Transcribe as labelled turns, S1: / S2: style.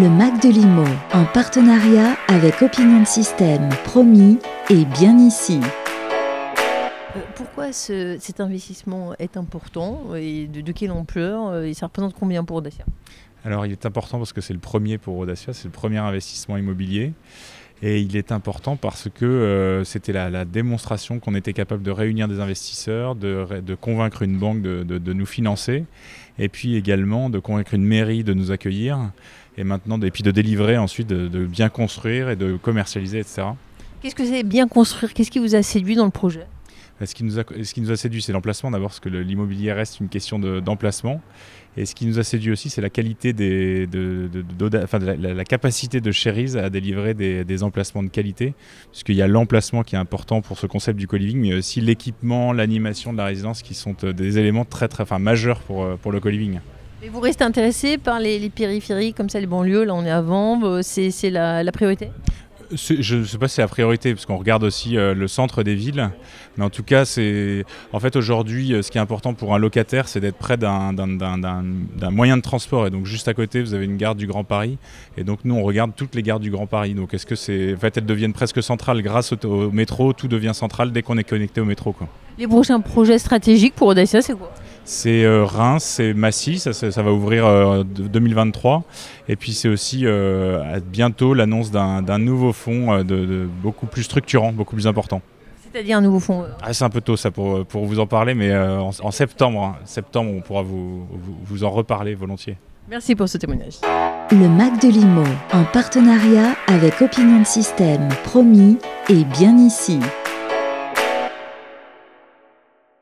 S1: Le Mac de Limo, en partenariat avec Opinion System, promis et bien ici.
S2: Euh, Pourquoi ce- cet investissement est important et de, de quelle ampleur euh, et ça représente combien pour Audacia?
S3: Alors il est important parce que c'est le premier pour Audacia, c'est le premier investissement immobilier. Et il est important parce que euh, c'était la, démonstration qu'on était capable de réunir des investisseurs, de, convaincre une banque de, nous financer, et puis également de convaincre une mairie de nous accueillir, et maintenant, et puis de délivrer ensuite, de bien construire et de commercialiser, etc.
S2: Qu'est-ce que c'est bien construire? Qu'est-ce qui vous a séduit dans le projet?
S3: Ce qui nous a, ce qui nous a séduit, c'est l'emplacement d'abord, parce que l'immobilier reste une question de- d'emplacement. et ce qui nous a séduit aussi, c'est la qualité de, la, capacité de Cherise à délivrer des, emplacements de qualité, puisqu'il y a l'emplacement qui est important pour ce concept du co-living, mais aussi l'équipement, l'animation de la résidence qui sont euh, des éléments très, très, enfin, majeurs pour, euh, le co-living.
S2: Vous restez intéressé par les, les périphéries comme ça, les banlieues Là, on est à Vanves, euh, c'est la, priorité?
S3: Je ne sais pas si c'est la priorité, parce qu'on regarde aussi euh, le centre des villes. Mais en tout cas, c'est en fait aujourd'hui, euh, ce qui est important pour un locataire, c'est d'être près d'un- moyen de transport. Et donc juste à côté, vous avez une gare du Grand Paris. Et donc nous, on regarde toutes les gares du Grand Paris. Donc est-ce que c'est, en fait, elles deviennent presque centrales grâce au, métro? Tout devient central dès qu'on est connecté au métro.
S2: Les prochains projets stratégiques pour Audacia, c'est quoi?
S3: C'est euh, Reims, c'est Massy, ça, ça- ça va ouvrir euh, de- 2023. Et puis c'est aussi euh, à bientôt l'annonce d'un d'un nouveau fonds euh, de, de beaucoup plus structurant, beaucoup plus important.
S2: C'est-à-dire un nouveau fonds euh,
S3: Ah, c'est un peu tôt ça pour, pour vous en parler, mais euh, en, en septembre, hein. septembre, on pourra vous, vous, vous en reparler volontiers.
S2: Merci pour ce témoignage.
S1: Le Mac de Limo, en partenariat avec Opinion System, promis et bien ici.